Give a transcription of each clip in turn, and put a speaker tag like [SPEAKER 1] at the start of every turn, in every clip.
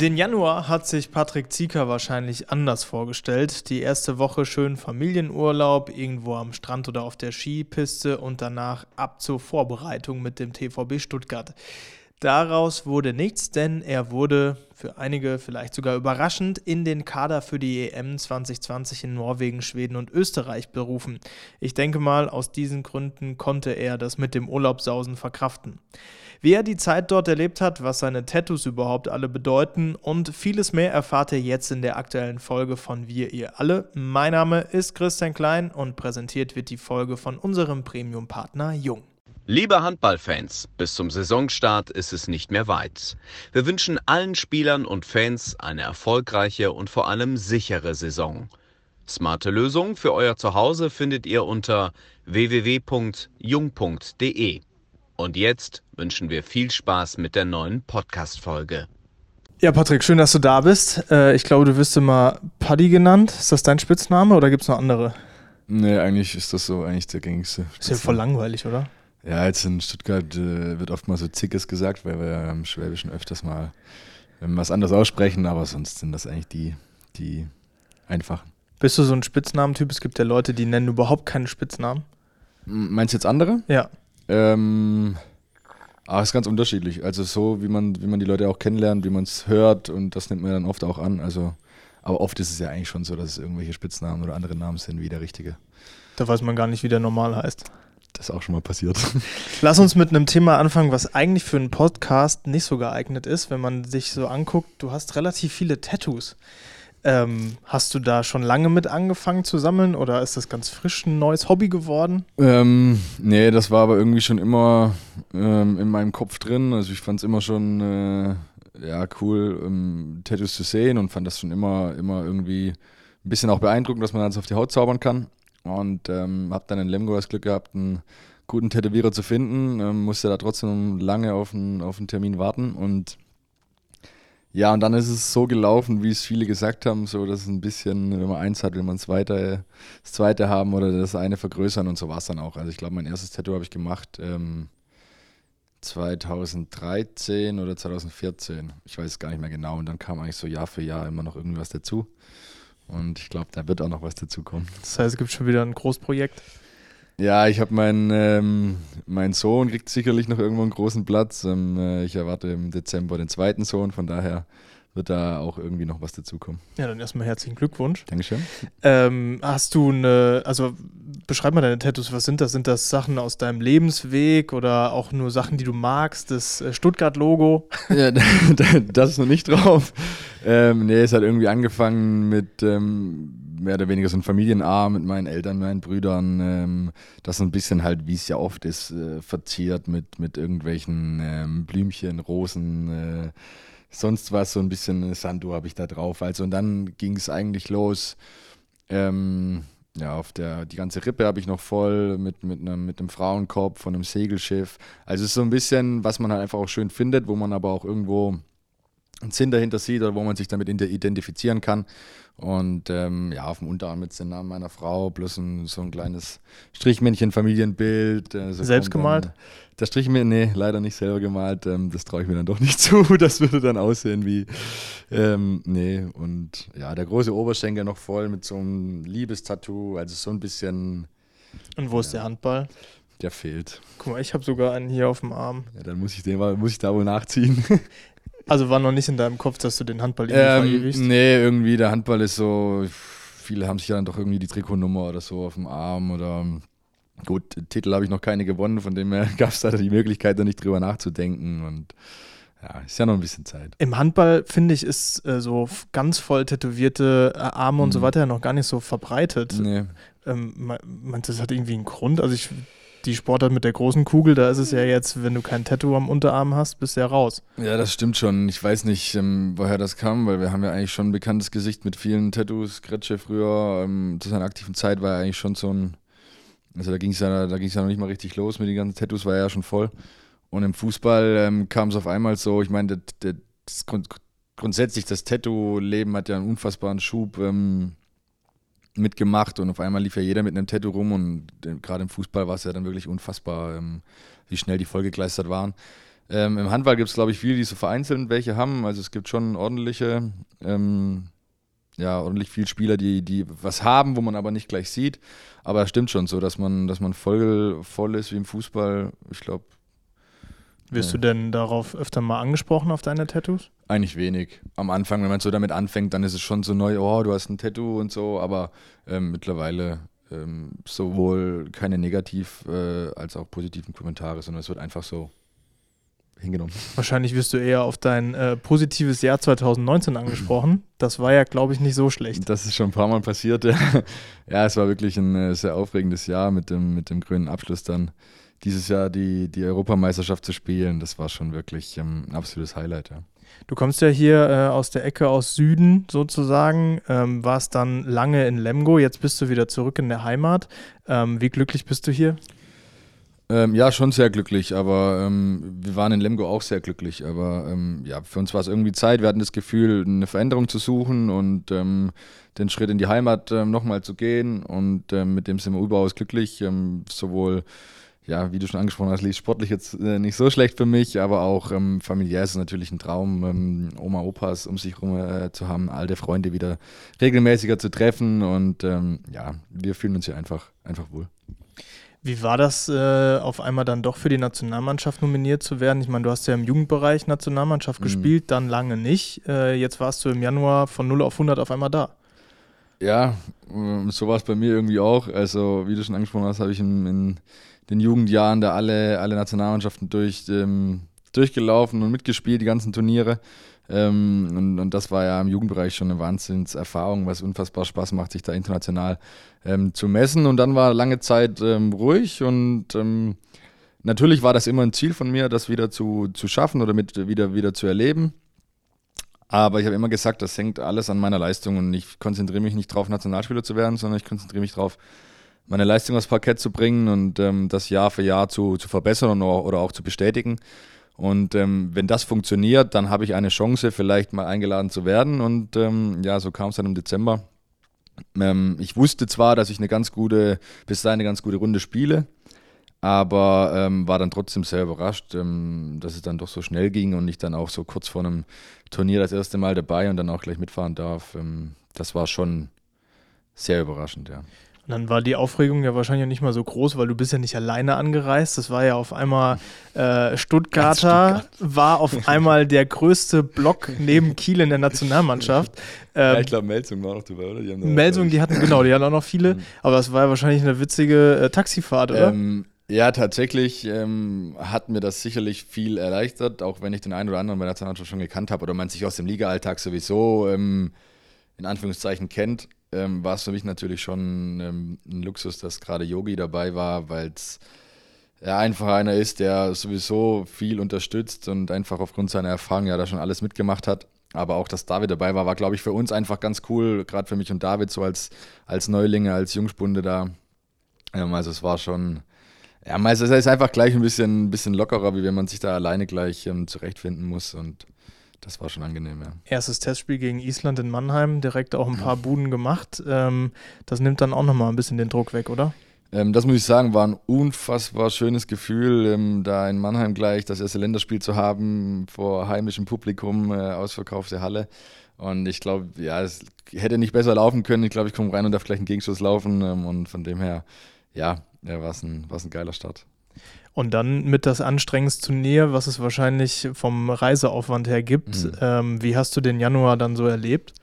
[SPEAKER 1] Den Januar hat sich Patrick Zieker wahrscheinlich anders vorgestellt. Die erste Woche schön Familienurlaub, irgendwo am Strand oder auf der Skipiste und danach ab zur Vorbereitung mit dem TVB Stuttgart. Daraus wurde nichts, denn er wurde für einige vielleicht sogar überraschend in den Kader für die EM 2020 in Norwegen, Schweden und Österreich berufen. Ich denke mal, aus diesen Gründen konnte er das mit dem Urlaubsausen verkraften. Wie er die Zeit dort erlebt hat, was seine Tattoos überhaupt alle bedeuten und vieles mehr erfahrt ihr jetzt in der aktuellen Folge von Wir ihr alle. Mein Name ist Christian Klein und präsentiert wird die Folge von unserem Premium-Partner Jung.
[SPEAKER 2] Liebe Handballfans, bis zum Saisonstart ist es nicht mehr weit. Wir wünschen allen Spielern und Fans eine erfolgreiche und vor allem sichere Saison. Smarte Lösungen für euer Zuhause findet ihr unter www.jung.de. Und jetzt wünschen wir viel Spaß mit der neuen Podcast-Folge.
[SPEAKER 1] Ja, Patrick, schön, dass du da bist. Äh, ich glaube, du wirst immer Paddy genannt. Ist das dein Spitzname oder gibt es noch andere?
[SPEAKER 3] Nee, eigentlich ist das so eigentlich der gängigste.
[SPEAKER 1] Ist ja voll langweilig, oder?
[SPEAKER 3] Ja, jetzt in Stuttgart äh, wird oft mal so Zickes gesagt, weil wir ja im Schwäbischen öfters mal was anderes aussprechen, aber sonst sind das eigentlich die, die einfachen.
[SPEAKER 1] Bist du so ein Spitznamentyp? Es gibt ja Leute, die nennen überhaupt keine Spitznamen.
[SPEAKER 3] Meinst du jetzt andere?
[SPEAKER 1] Ja.
[SPEAKER 3] Ähm, ah, ist ganz unterschiedlich. Also so, wie man, wie man die Leute auch kennenlernt, wie man es hört und das nimmt man dann oft auch an. Also, aber oft ist es ja eigentlich schon so, dass es irgendwelche Spitznamen oder andere Namen sind wie der richtige.
[SPEAKER 1] Da weiß man gar nicht, wie der normal heißt.
[SPEAKER 3] Das ist auch schon mal passiert.
[SPEAKER 1] Lass uns mit einem Thema anfangen, was eigentlich für einen Podcast nicht so geeignet ist, wenn man sich so anguckt. Du hast relativ viele Tattoos. Ähm, hast du da schon lange mit angefangen zu sammeln oder ist das ganz frisch ein neues Hobby geworden?
[SPEAKER 3] Ähm, nee, das war aber irgendwie schon immer ähm, in meinem Kopf drin. Also ich fand es immer schon äh, ja, cool, ähm, Tattoos zu sehen und fand das schon immer, immer irgendwie ein bisschen auch beeindruckend, dass man das auf die Haut zaubern kann. Und ähm, habe dann in Lemgo das Glück gehabt, einen guten Tätowierer zu finden. Ähm, musste da trotzdem lange auf einen, auf einen Termin warten. Und ja, und dann ist es so gelaufen, wie es viele gesagt haben, so dass es ein bisschen, wenn man eins hat, will man zweite, das zweite haben oder das eine vergrößern und so war es dann auch. Also ich glaube, mein erstes Tattoo habe ich gemacht ähm, 2013 oder 2014. Ich weiß es gar nicht mehr genau. Und dann kam eigentlich so Jahr für Jahr immer noch irgendwas dazu. Und ich glaube, da wird auch noch was dazukommen.
[SPEAKER 1] Das heißt, es gibt schon wieder ein Großprojekt?
[SPEAKER 3] Ja, ich habe meinen ähm, mein Sohn kriegt sicherlich noch irgendwo einen großen Platz. Ähm, äh, ich erwarte im Dezember den zweiten Sohn, von daher wird da auch irgendwie noch was dazukommen.
[SPEAKER 1] Ja, dann erstmal herzlichen Glückwunsch.
[SPEAKER 3] Dankeschön.
[SPEAKER 1] Ähm, hast du eine, also beschreib mal deine Tattoos, was sind das? Sind das Sachen aus deinem Lebensweg oder auch nur Sachen, die du magst? Das äh, Stuttgart-Logo?
[SPEAKER 3] Ja, das ist noch nicht drauf. Ähm, nee, es hat irgendwie angefangen mit ähm, mehr oder weniger so ein Familienarm mit meinen Eltern, meinen Brüdern. Ähm, das so ein bisschen halt, wie es ja oft ist, äh, verziert mit, mit irgendwelchen ähm, Blümchen, Rosen, äh, sonst was, so ein bisschen Sandu habe ich da drauf. Also und dann ging es eigentlich los. Ähm, ja, auf der, die ganze Rippe habe ich noch voll mit, mit, einem, mit einem Frauenkopf von einem Segelschiff. Also es ist so ein bisschen, was man halt einfach auch schön findet, wo man aber auch irgendwo einen Sinn dahinter sieht oder wo man sich damit identifizieren kann. Und ähm, ja, auf dem Unterarm mit dem Namen meiner Frau, plus ein, so ein kleines Strichmännchen-Familienbild.
[SPEAKER 1] Äh, so Selbst gemalt? Dann,
[SPEAKER 3] das Strichmännchen, nee, leider nicht selber gemalt. Ähm, das traue ich mir dann doch nicht zu. Das würde dann aussehen wie, ähm, nee. Und ja, der große Oberschenkel noch voll mit so einem Liebestattoo, also so ein bisschen.
[SPEAKER 1] Und wo ja, ist der Handball?
[SPEAKER 3] Der fehlt.
[SPEAKER 1] Guck mal, ich habe sogar einen hier auf dem Arm.
[SPEAKER 3] Ja, dann muss ich, den, muss ich da wohl nachziehen.
[SPEAKER 1] Also war noch nicht in deinem Kopf, dass du den Handball
[SPEAKER 3] irgendwie ähm? Nee, irgendwie der Handball ist so, viele haben sich ja dann doch irgendwie die Trikotnummer oder so auf dem Arm oder gut, Titel habe ich noch keine gewonnen, von dem her gab es da die Möglichkeit, da nicht drüber nachzudenken und ja, ist ja noch ein bisschen Zeit.
[SPEAKER 1] Im Handball, finde ich, ist äh, so ganz voll tätowierte äh, Arme und mhm. so weiter ja noch gar nicht so verbreitet.
[SPEAKER 3] Nee.
[SPEAKER 1] Ähm, meinst du, das hat irgendwie einen Grund? Also ich die Sportart mit der großen Kugel, da ist es ja jetzt, wenn du kein Tattoo am Unterarm hast, bist du ja raus.
[SPEAKER 3] Ja, das stimmt schon. Ich weiß nicht, ähm, woher das kam, weil wir haben ja eigentlich schon ein bekanntes Gesicht mit vielen Tattoos. Gretsche früher, ähm, zu seiner aktiven Zeit war er eigentlich schon so ein, also da ging es ja, da ja noch nicht mal richtig los mit den ganzen Tattoos, war er ja schon voll. Und im Fußball ähm, kam es auf einmal so, ich meine, das, das, grundsätzlich das Tattoo-Leben hat ja einen unfassbaren Schub ähm, mitgemacht und auf einmal lief ja jeder mit einem Tattoo rum und äh, gerade im Fußball war es ja dann wirklich unfassbar, ähm, wie schnell die vollgekleistert waren. Ähm, Im Handball gibt es, glaube ich, viele, die so vereinzelt welche haben. Also es gibt schon ordentliche, ähm, ja, ordentlich viele Spieler, die, die was haben, wo man aber nicht gleich sieht. Aber es stimmt schon so, dass man, dass man voll, voll ist wie im Fußball. Ich glaube.
[SPEAKER 1] Wirst ja. du denn darauf öfter mal angesprochen auf deine Tattoos?
[SPEAKER 3] Eigentlich wenig. Am Anfang, wenn man so damit anfängt, dann ist es schon so neu, oh, du hast ein Tattoo und so, aber ähm, mittlerweile ähm, sowohl keine negativ äh, als auch positiven Kommentare, sondern es wird einfach so hingenommen.
[SPEAKER 1] Wahrscheinlich wirst du eher auf dein äh, positives Jahr 2019 angesprochen. Das war ja, glaube ich, nicht so schlecht.
[SPEAKER 3] Das ist schon ein paar Mal passiert. Ja, ja es war wirklich ein äh, sehr aufregendes Jahr mit dem, mit dem grünen Abschluss dann. Dieses Jahr die, die Europameisterschaft zu spielen, das war schon wirklich ähm, ein absolutes Highlight. Ja.
[SPEAKER 1] Du kommst ja hier äh, aus der Ecke aus Süden sozusagen, ähm, warst dann lange in Lemgo, jetzt bist du wieder zurück in der Heimat. Ähm, wie glücklich bist du hier?
[SPEAKER 3] Ähm, ja, schon sehr glücklich, aber ähm, wir waren in Lemgo auch sehr glücklich. Aber ähm, ja, für uns war es irgendwie Zeit. Wir hatten das Gefühl, eine Veränderung zu suchen und ähm, den Schritt in die Heimat nochmal zu gehen. Und mit dem sind wir überaus glücklich. sowohl, ja, wie du schon angesprochen hast, sportlich jetzt äh, nicht so schlecht für mich, aber auch familiär ist es natürlich ein Traum, Oma, Opas um sich herum äh, zu haben, alte Freunde wieder regelmäßiger zu treffen. Und ja, wir fühlen uns hier einfach, einfach wohl.
[SPEAKER 1] Wie war das, äh, auf einmal dann doch für die Nationalmannschaft nominiert zu werden? Ich meine, du hast ja im Jugendbereich Nationalmannschaft mhm. gespielt, dann lange nicht. Äh, jetzt warst du im Januar von 0 auf 100 auf einmal da.
[SPEAKER 3] Ja, ähm, so war es bei mir irgendwie auch. Also, wie du schon angesprochen hast, habe ich in, in, den Jugendjahren da alle, alle Nationalmannschaften durch, ähm, durchgelaufen und mitgespielt, die ganzen Turniere. Ähm, und, und, das war ja im Jugendbereich schon eine Wahnsinnserfahrung, was unfassbar Spaß macht, sich da international ähm, zu messen. Und dann war lange Zeit ähm, ruhig und ähm, natürlich war das immer ein Ziel von mir, das wieder zu, zu schaffen oder mit wieder, wieder zu erleben. Aber ich habe immer gesagt, das hängt alles an meiner Leistung und ich konzentriere mich nicht darauf, Nationalspieler zu werden, sondern ich konzentriere mich darauf, meine Leistung aufs Parkett zu bringen und ähm, das Jahr für Jahr zu, zu verbessern oder auch zu bestätigen. Und ähm, wenn das funktioniert, dann habe ich eine Chance, vielleicht mal eingeladen zu werden. Und ähm, ja, so kam es dann im Dezember. Ähm, ich wusste zwar, dass ich eine ganz gute, bis dahin eine ganz gute Runde spiele, aber ähm, war dann trotzdem sehr überrascht, ähm, dass es dann doch so schnell ging und ich dann auch so kurz vor einem Turnier das erste Mal dabei und dann auch gleich mitfahren darf. Das war schon sehr überraschend, ja.
[SPEAKER 1] Dann war die Aufregung ja wahrscheinlich nicht mal so groß, weil du bist ja nicht alleine angereist. Das war ja auf einmal äh, Stuttgarter, Stuttgart. war auf einmal der größte Block neben Kiel in der Nationalmannschaft.
[SPEAKER 3] Ähm, ja, ich glaube, Melsung war noch dabei, oder?
[SPEAKER 1] Die Melsung, die hatten, genau, die hatten auch noch viele. Mhm. Aber es war ja wahrscheinlich eine witzige äh, Taxifahrt, oder? Ähm,
[SPEAKER 3] ja, tatsächlich ähm, hat mir das sicherlich viel erleichtert, auch wenn ich den einen oder anderen bei der Nationalmannschaft schon gekannt habe oder man sich aus dem Liga-Alltag sowieso ähm, in Anführungszeichen kennt ähm, war es für mich natürlich schon ähm, ein Luxus, dass gerade Yogi dabei war, weil es einfach einer ist, der sowieso viel unterstützt und einfach aufgrund seiner Erfahrung ja da schon alles mitgemacht hat. Aber auch, dass David dabei war, war, glaube ich, für uns einfach ganz cool, gerade für mich und David, so als, als Neulinge, als Jungspunde da. Ähm, also es war schon, ja, also es ist einfach gleich ein bisschen, ein bisschen lockerer, wie wenn man sich da alleine gleich ähm, zurechtfinden muss und das war schon angenehm, ja.
[SPEAKER 1] Erstes Testspiel gegen Island in Mannheim, direkt auch ein paar Buden gemacht. Ähm, das nimmt dann auch nochmal ein bisschen den Druck weg, oder?
[SPEAKER 3] Ähm, das muss ich sagen, war ein unfassbar schönes Gefühl, ähm, da in Mannheim gleich das erste Länderspiel zu haben, vor heimischem Publikum, äh, ausverkaufte Halle. Und ich glaube, ja, es hätte nicht besser laufen können. Ich glaube, ich komme rein und darf gleich einen Gegenschuss laufen. Ähm, und von dem her, ja, ja war es ein, ein geiler Start.
[SPEAKER 1] Und dann mit das anstrengendste Turnier, was es wahrscheinlich vom Reiseaufwand her gibt. Mhm. Ähm, wie hast du den Januar dann so erlebt?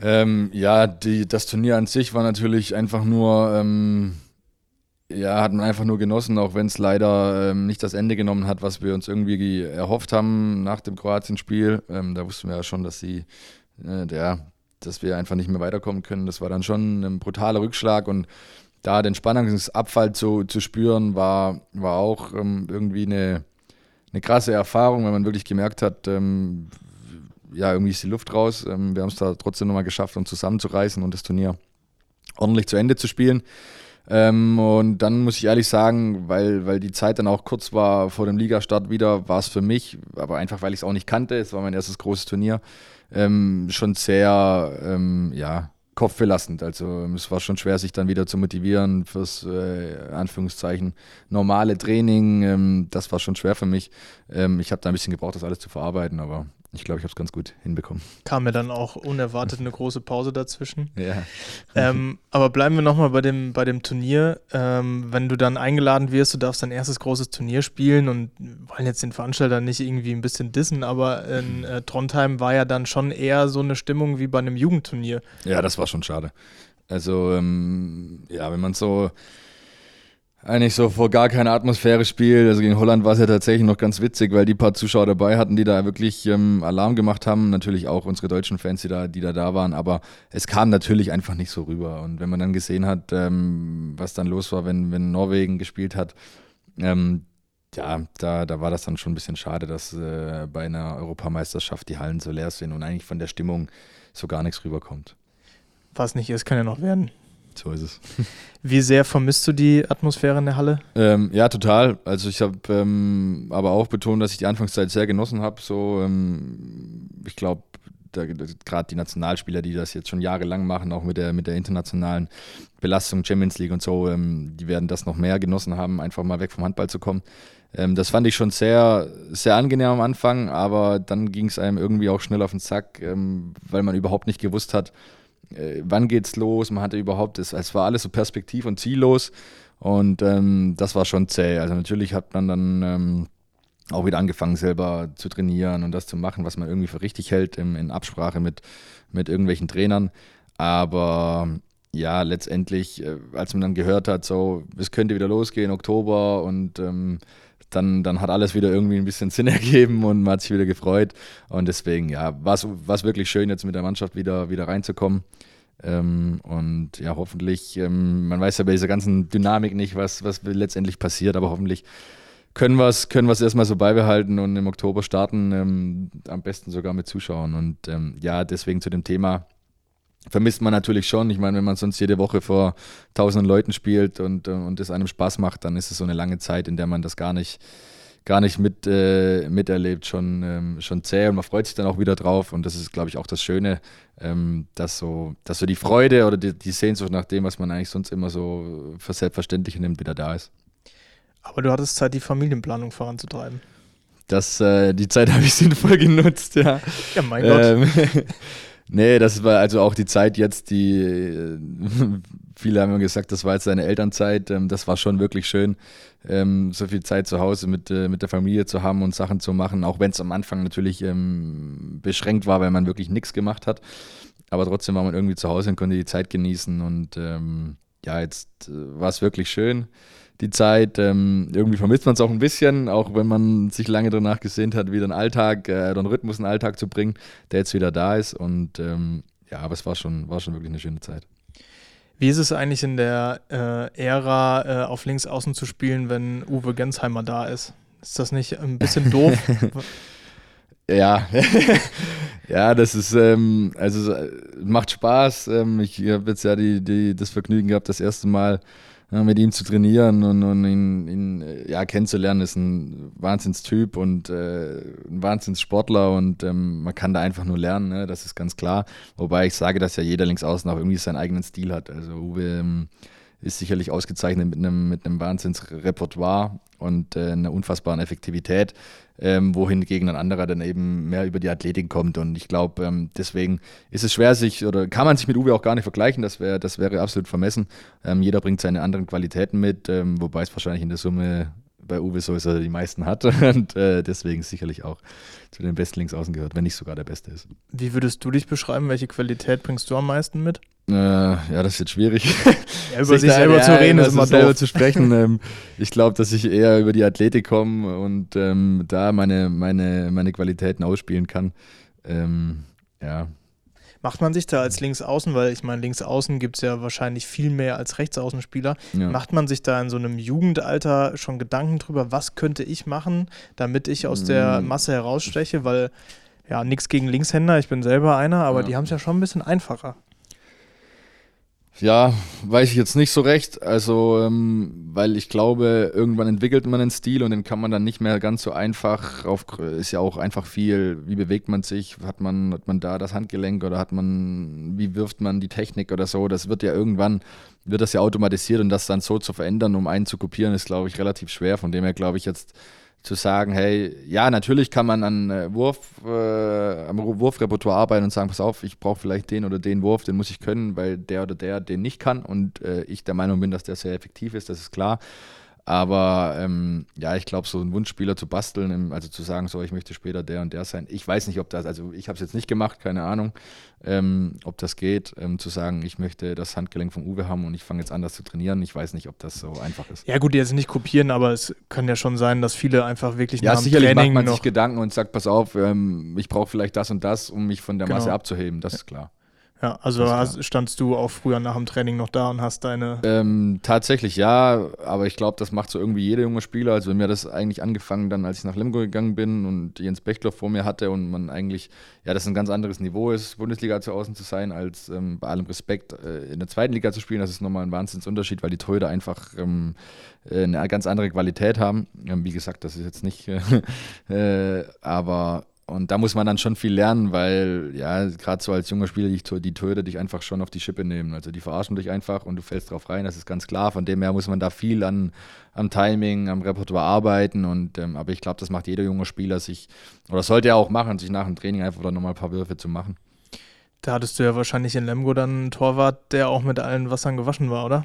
[SPEAKER 3] Ähm, ja, die, das Turnier an sich war natürlich einfach nur, ähm, ja, hat man einfach nur genossen, auch wenn es leider ähm, nicht das Ende genommen hat, was wir uns irgendwie erhofft haben nach dem Kroatien-Spiel. Ähm, da wussten wir ja schon, dass sie, äh, der, dass wir einfach nicht mehr weiterkommen können. Das war dann schon ein brutaler Rückschlag und da den Spannungsabfall zu, zu spüren, war, war auch ähm, irgendwie eine, eine krasse Erfahrung, weil man wirklich gemerkt hat, ähm, ja, irgendwie ist die Luft raus. Ähm, wir haben es da trotzdem nochmal geschafft, uns zusammenzureißen und das Turnier ordentlich zu Ende zu spielen. Ähm, und dann muss ich ehrlich sagen, weil, weil die Zeit dann auch kurz war vor dem Ligastart wieder, war es für mich, aber einfach weil ich es auch nicht kannte, es war mein erstes großes Turnier, ähm, schon sehr, ähm, ja, kopfbelastend. Also es war schon schwer, sich dann wieder zu motivieren fürs äh, Anführungszeichen normale Training. Ähm, das war schon schwer für mich. Ähm, ich habe da ein bisschen gebraucht, das alles zu verarbeiten, aber ich glaube, ich habe es ganz gut hinbekommen.
[SPEAKER 1] Kam mir dann auch unerwartet eine große Pause dazwischen.
[SPEAKER 3] Ja.
[SPEAKER 1] Ähm, aber bleiben wir nochmal bei dem, bei dem Turnier. Ähm, wenn du dann eingeladen wirst, du darfst dein erstes großes Turnier spielen und wollen jetzt den Veranstalter nicht irgendwie ein bisschen dissen, aber in äh, Trondheim war ja dann schon eher so eine Stimmung wie bei einem Jugendturnier.
[SPEAKER 3] Ja, das war schon schade. Also, ähm, ja, wenn man so eigentlich so vor gar keine Atmosphäre spielt. Also gegen Holland war es ja tatsächlich noch ganz witzig, weil die paar Zuschauer dabei hatten, die da wirklich ähm, Alarm gemacht haben. Natürlich auch unsere deutschen Fans, die da, die da da waren. Aber es kam natürlich einfach nicht so rüber. Und wenn man dann gesehen hat, ähm, was dann los war, wenn, wenn Norwegen gespielt hat, ähm, ja, da, da war das dann schon ein bisschen schade, dass äh, bei einer Europameisterschaft die Hallen so leer sind und eigentlich von der Stimmung so gar nichts rüberkommt.
[SPEAKER 1] Was nicht ist, kann ja noch werden.
[SPEAKER 3] So ist es.
[SPEAKER 1] Wie sehr vermisst du die Atmosphäre in der Halle?
[SPEAKER 3] Ähm, ja, total. Also ich habe ähm, aber auch betont, dass ich die Anfangszeit sehr genossen habe. So, ähm, ich glaube, gerade die Nationalspieler, die das jetzt schon jahrelang machen, auch mit der, mit der internationalen Belastung Champions League und so, ähm, die werden das noch mehr genossen haben, einfach mal weg vom Handball zu kommen. Ähm, das fand ich schon sehr, sehr angenehm am Anfang, aber dann ging es einem irgendwie auch schnell auf den Sack, ähm, weil man überhaupt nicht gewusst hat, äh, wann geht's los? Man hatte überhaupt, es, es war alles so perspektiv- und ziellos und ähm, das war schon zäh. Also natürlich hat man dann ähm, auch wieder angefangen, selber zu trainieren und das zu machen, was man irgendwie für richtig hält, im, in Absprache mit, mit irgendwelchen Trainern. Aber ja, letztendlich, äh, als man dann gehört hat, so, es könnte wieder losgehen, Oktober und ähm, dann, dann hat alles wieder irgendwie ein bisschen Sinn ergeben und man hat sich wieder gefreut. Und deswegen, ja, war es wirklich schön, jetzt mit der Mannschaft wieder, wieder reinzukommen. Ähm, und ja, hoffentlich, ähm, man weiß ja bei dieser ganzen Dynamik nicht, was, was letztendlich passiert, aber hoffentlich können wir es können erstmal so beibehalten und im Oktober starten, ähm, am besten sogar mit Zuschauern. Und ähm, ja, deswegen zu dem Thema vermisst man natürlich schon. Ich meine, wenn man sonst jede Woche vor tausenden Leuten spielt und, äh, und es einem Spaß macht, dann ist es so eine lange Zeit, in der man das gar nicht, gar nicht mit, äh, miterlebt, schon, ähm, schon zäh und man freut sich dann auch wieder drauf. Und das ist, glaube ich, auch das Schöne, ähm, dass, so, dass so die Freude oder die, die Sehnsucht nach dem, was man eigentlich sonst immer so für selbstverständlich nimmt, wieder da ist.
[SPEAKER 1] Aber du hattest Zeit, die Familienplanung voranzutreiben.
[SPEAKER 3] Das, äh, die Zeit habe ich sinnvoll genutzt, ja.
[SPEAKER 1] Ja, mein Gott. Ähm,
[SPEAKER 3] Nee, das war also auch die Zeit jetzt, die äh, viele haben gesagt, das war jetzt seine Elternzeit. Ähm, das war schon wirklich schön, ähm, so viel Zeit zu Hause mit, äh, mit der Familie zu haben und Sachen zu machen, auch wenn es am Anfang natürlich ähm, beschränkt war, weil man wirklich nichts gemacht hat. Aber trotzdem war man irgendwie zu Hause und konnte die Zeit genießen. Und ja, jetzt äh, war es wirklich schön die Zeit. Ähm, irgendwie vermisst man es auch ein bisschen, auch wenn man sich lange danach gesehnt hat, wieder einen Alltag, äh, einen Rhythmus in den Alltag zu bringen, der jetzt wieder da ist. Und ähm, ja, aber es war schon, war schon wirklich eine schöne Zeit.
[SPEAKER 1] Wie ist es eigentlich in der äh, Ära, äh, auf links außen zu spielen, wenn Uwe Gensheimer da ist? Ist das nicht ein bisschen doof?
[SPEAKER 3] ja, ja, das ist, ähm, also macht Spaß. Ähm, ich habe jetzt ja die, die, das Vergnügen gehabt, das erste Mal mit ihm zu trainieren und, und ihn, ihn, ja, kennenzulernen, ist ein Wahnsinnstyp und äh, ein Wahnsinnssportler und ähm, man kann da einfach nur lernen, ne? das ist ganz klar. Wobei ich sage, dass ja jeder links außen auch irgendwie seinen eigenen Stil hat. Also Uwe ähm, ist sicherlich ausgezeichnet mit einem, mit einem Wahnsinnsrepertoire und äh, einer unfassbaren Effektivität ähm, wohingegen ein anderer dann eben mehr über die Athletik kommt. Und ich glaube, ähm, deswegen ist es schwer, sich oder kann man sich mit Uwe auch gar nicht vergleichen. Das, wär, das wäre absolut vermessen. Ähm, jeder bringt seine anderen Qualitäten mit, ähm, wobei es wahrscheinlich in der Summe bei Uwe so ist, dass er die meisten hat und äh, deswegen sicherlich auch zu den besten Linksaußen gehört, wenn nicht sogar der Beste ist.
[SPEAKER 1] Wie würdest du dich beschreiben? Welche Qualität bringst du am meisten mit?
[SPEAKER 3] Äh, ja, das ist jetzt schwierig.
[SPEAKER 1] Ja, über sich, sich selber zu reden ist immer
[SPEAKER 3] selber zu sprechen. ähm, ich glaube, dass ich eher über die Athletik komme und ähm, da meine, meine, meine Qualitäten ausspielen kann. Ähm, ja,
[SPEAKER 1] Macht man sich da als Linksaußen, weil ich meine, Linksaußen gibt es ja wahrscheinlich viel mehr als Rechtsaußenspieler, ja. macht man sich da in so einem Jugendalter schon Gedanken drüber, was könnte ich machen, damit ich aus der mm. Masse heraussteche? Weil, ja, nichts gegen Linkshänder, ich bin selber einer, aber ja. die haben es ja schon ein bisschen einfacher.
[SPEAKER 3] Ja, weiß ich jetzt nicht so recht. Also, ähm, weil ich glaube, irgendwann entwickelt man einen Stil und den kann man dann nicht mehr ganz so einfach auf, ist ja auch einfach viel, wie bewegt man sich, hat man, hat man da das Handgelenk oder hat man, wie wirft man die Technik oder so. Das wird ja irgendwann, wird das ja automatisiert und das dann so zu verändern, um einen zu kopieren, ist, glaube ich, relativ schwer. Von dem her glaube ich jetzt, zu sagen, hey, ja, natürlich kann man an äh, Wurf, äh, am Wurfrepertoire arbeiten und sagen, pass auf, ich brauche vielleicht den oder den Wurf, den muss ich können, weil der oder der den nicht kann und äh, ich der Meinung bin, dass der sehr effektiv ist, das ist klar. Aber ähm, ja, ich glaube, so einen Wunschspieler zu basteln, also zu sagen, so, ich möchte später der und der sein. Ich weiß nicht, ob das, also ich habe es jetzt nicht gemacht, keine Ahnung, ähm, ob das geht, ähm, zu sagen, ich möchte das Handgelenk vom Uwe haben und ich fange jetzt an, das zu trainieren. Ich weiß nicht, ob das so einfach ist.
[SPEAKER 1] Ja, gut, jetzt nicht kopieren, aber es kann ja schon sein, dass viele einfach wirklich
[SPEAKER 3] ja, nach sicherlich Training macht man sich Gedanken und sagt, pass auf, ähm, ich brauche vielleicht das und das, um mich von der genau. Masse abzuheben. Das ist klar.
[SPEAKER 1] Ja, also hast, standst du auch früher nach dem Training noch da und hast deine.
[SPEAKER 3] Ähm, tatsächlich ja, aber ich glaube, das macht so irgendwie jeder junge Spieler. Also mir hat das eigentlich angefangen, dann als ich nach Lemgo gegangen bin und Jens Bechler vor mir hatte und man eigentlich, ja, das ein ganz anderes Niveau ist, Bundesliga zu außen zu sein, als ähm, bei allem Respekt äh, in der zweiten Liga zu spielen. Das ist nochmal ein Wahnsinnsunterschied, weil die Torhüter einfach ähm, äh, eine ganz andere Qualität haben. Ähm, wie gesagt, das ist jetzt nicht, äh, aber und da muss man dann schon viel lernen, weil, ja, gerade so als junger Spieler, die, die Torhüter dich einfach schon auf die Schippe nehmen. Also die verarschen dich einfach und du fällst drauf rein, das ist ganz klar. Von dem her muss man da viel an, am Timing, am Repertoire arbeiten. Und, ähm, aber ich glaube, das macht jeder junge Spieler sich, oder sollte er auch machen, sich nach dem Training einfach da nochmal ein paar Würfe zu machen.
[SPEAKER 1] Da hattest du ja wahrscheinlich in Lemgo dann einen Torwart, der auch mit allen Wassern gewaschen war, oder?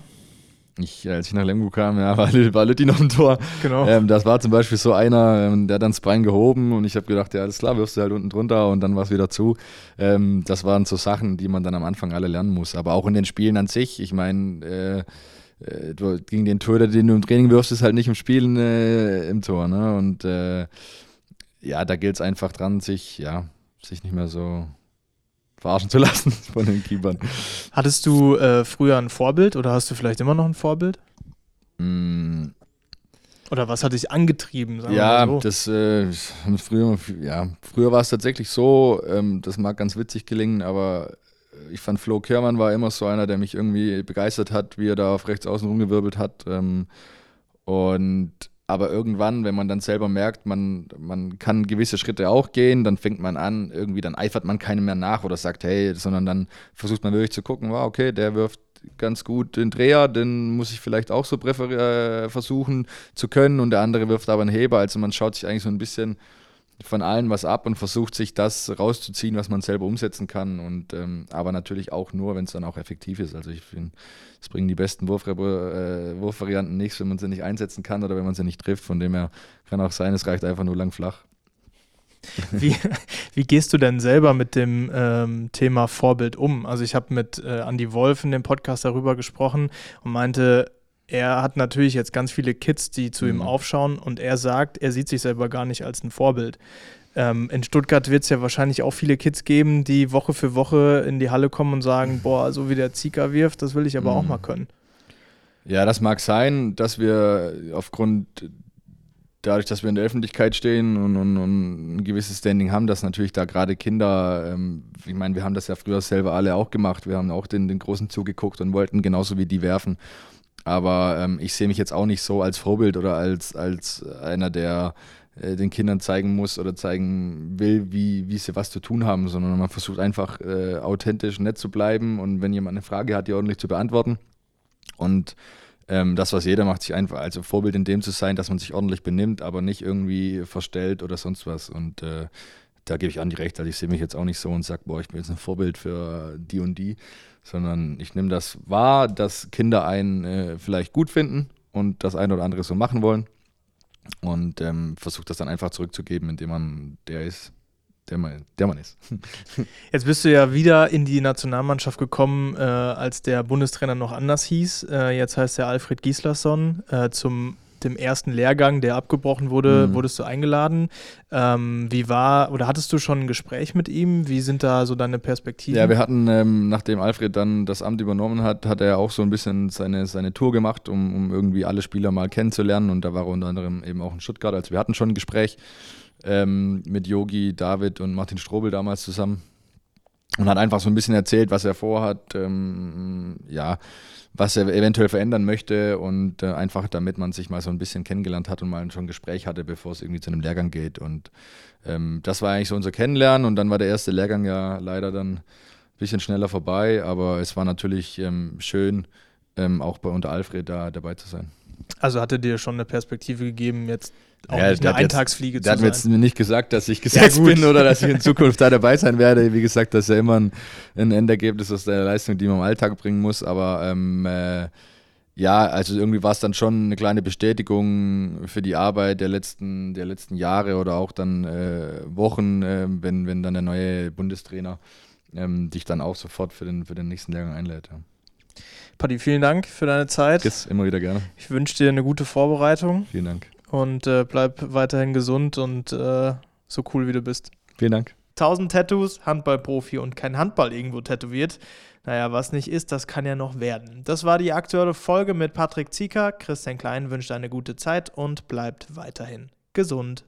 [SPEAKER 3] Ich, als ich nach Lemgo kam, ja, war, war Lütti noch im Tor. Genau. Ähm, das war zum Beispiel so einer, ähm, der hat dann das Bein gehoben und ich habe gedacht, ja, alles klar, wirfst du halt unten drunter und dann war es wieder zu. Ähm, das waren so Sachen, die man dann am Anfang alle lernen muss. Aber auch in den Spielen an sich, ich meine, äh, äh, gegen den Torhüter, den du im Training wirfst, ist halt nicht im Spielen äh, im Tor. Ne? Und äh, ja, da gilt es einfach dran, sich, ja, sich nicht mehr so verarschen zu lassen von den Keepern.
[SPEAKER 1] Hattest du äh, früher ein Vorbild oder hast du vielleicht immer noch ein Vorbild?
[SPEAKER 3] Mm.
[SPEAKER 1] Oder was hat dich angetrieben?
[SPEAKER 3] ja, so? das äh, früher, ja, früher war es tatsächlich so, ähm, das mag ganz witzig gelingen, aber ich fand Flo Kehrmann war immer so einer, der mich irgendwie begeistert hat, wie er da auf rechts außen rumgewirbelt hat. Ähm, und aber irgendwann, wenn man dann selber merkt, man, man kann gewisse Schritte auch gehen, dann fängt man an, irgendwie, dann eifert man keinem mehr nach oder sagt, hey, sondern dann versucht man wirklich zu gucken, wow, okay, der wirft ganz gut den Dreher, den muss ich vielleicht auch so äh, versuchen zu können und der andere wirft aber einen Heber. Also man schaut sich eigentlich so ein bisschen von allen was ab und versucht sich das rauszuziehen, was man selber umsetzen kann. Und ähm, aber natürlich auch nur, wenn es dann auch effektiv ist. Also ich finde, es bringen die besten Wurf äh, Wurfvarianten nichts, wenn man sie nicht einsetzen kann oder wenn man sie nicht trifft. Von dem her kann auch sein, es reicht einfach nur lang flach.
[SPEAKER 1] Wie, wie gehst du denn selber mit dem ähm, Thema Vorbild um? Also ich habe mit äh, Andy Wolf in dem Podcast darüber gesprochen und meinte, er hat natürlich jetzt ganz viele Kids, die zu mhm. ihm aufschauen und er sagt, er sieht sich selber gar nicht als ein Vorbild. Ähm, in Stuttgart wird es ja wahrscheinlich auch viele Kids geben, die Woche für Woche in die Halle kommen und sagen, boah, so wie der Zika wirft, das will ich aber mhm. auch mal können.
[SPEAKER 3] Ja, das mag sein, dass wir aufgrund dadurch, dass wir in der Öffentlichkeit stehen und, und, und ein gewisses Standing haben, dass natürlich da gerade Kinder, ähm, ich meine, wir haben das ja früher selber alle auch gemacht, wir haben auch den, den Großen zugeguckt und wollten genauso wie die werfen. Aber ähm, ich sehe mich jetzt auch nicht so als Vorbild oder als, als einer, der äh, den Kindern zeigen muss oder zeigen will, wie, wie sie was zu tun haben, sondern man versucht einfach äh, authentisch, nett zu bleiben und wenn jemand eine Frage hat, die ordentlich zu beantworten. Und ähm, das, was jeder macht, sich einfach, also Vorbild in dem zu sein, dass man sich ordentlich benimmt, aber nicht irgendwie verstellt oder sonst was. Und äh, da gebe ich an die Recht, also ich sehe mich jetzt auch nicht so und sage, boah, ich bin jetzt ein Vorbild für die und die, sondern ich nehme das wahr, dass Kinder einen äh, vielleicht gut finden und das eine oder andere so machen wollen und ähm, versuche das dann einfach zurückzugeben, indem man der ist, der man, der man ist.
[SPEAKER 1] Jetzt bist du ja wieder in die Nationalmannschaft gekommen, äh, als der Bundestrainer noch anders hieß. Äh, jetzt heißt er Alfred Gislason äh, zum dem ersten Lehrgang, der abgebrochen wurde, mhm. wurdest du eingeladen. Ähm, wie war oder hattest du schon ein Gespräch mit ihm? Wie sind da so deine Perspektiven?
[SPEAKER 3] Ja, wir hatten, ähm, nachdem Alfred dann das Amt übernommen hat, hat er auch so ein bisschen seine, seine Tour gemacht, um, um irgendwie alle Spieler mal kennenzulernen. Und da war er unter anderem eben auch in Stuttgart. Also wir hatten schon ein Gespräch ähm, mit Yogi, David und Martin Strobel damals zusammen. Und hat einfach so ein bisschen erzählt, was er vorhat, ähm, ja, was er eventuell verändern möchte und äh, einfach damit man sich mal so ein bisschen kennengelernt hat und mal schon ein Gespräch hatte, bevor es irgendwie zu einem Lehrgang geht. Und ähm, das war eigentlich so unser Kennenlernen und dann war der erste Lehrgang ja leider dann ein bisschen schneller vorbei, aber es war natürlich ähm, schön, ähm, auch bei unter Alfred da dabei zu sein.
[SPEAKER 1] Also hatte dir schon eine Perspektive gegeben, jetzt auch ja, nicht eine Eintagsfliege
[SPEAKER 3] jetzt, zu sein. Der hat mir jetzt nicht gesagt, dass ich gesetzt ja, bin oder dass ich in Zukunft da dabei sein werde. Wie gesagt, das ist ja immer ein, ein Endergebnis aus der Leistung, die man im Alltag bringen muss. Aber ähm, äh, ja, also irgendwie war es dann schon eine kleine Bestätigung für die Arbeit der letzten, der letzten Jahre oder auch dann äh, Wochen, äh, wenn, wenn dann der neue Bundestrainer ähm, dich dann auch sofort für den, für den nächsten Lehrgang einlädt. Ja.
[SPEAKER 1] Patti, vielen Dank für deine Zeit.
[SPEAKER 3] Yes, immer wieder gerne.
[SPEAKER 1] Ich wünsche dir eine gute Vorbereitung.
[SPEAKER 3] Vielen Dank.
[SPEAKER 1] Und äh, bleib weiterhin gesund und äh, so cool wie du bist.
[SPEAKER 3] Vielen Dank.
[SPEAKER 1] 1000 Tattoos, Handballprofi und kein Handball irgendwo tätowiert. Naja, was nicht ist, das kann ja noch werden. Das war die aktuelle Folge mit Patrick Zieker. Christian Klein wünscht eine gute Zeit und bleibt weiterhin gesund.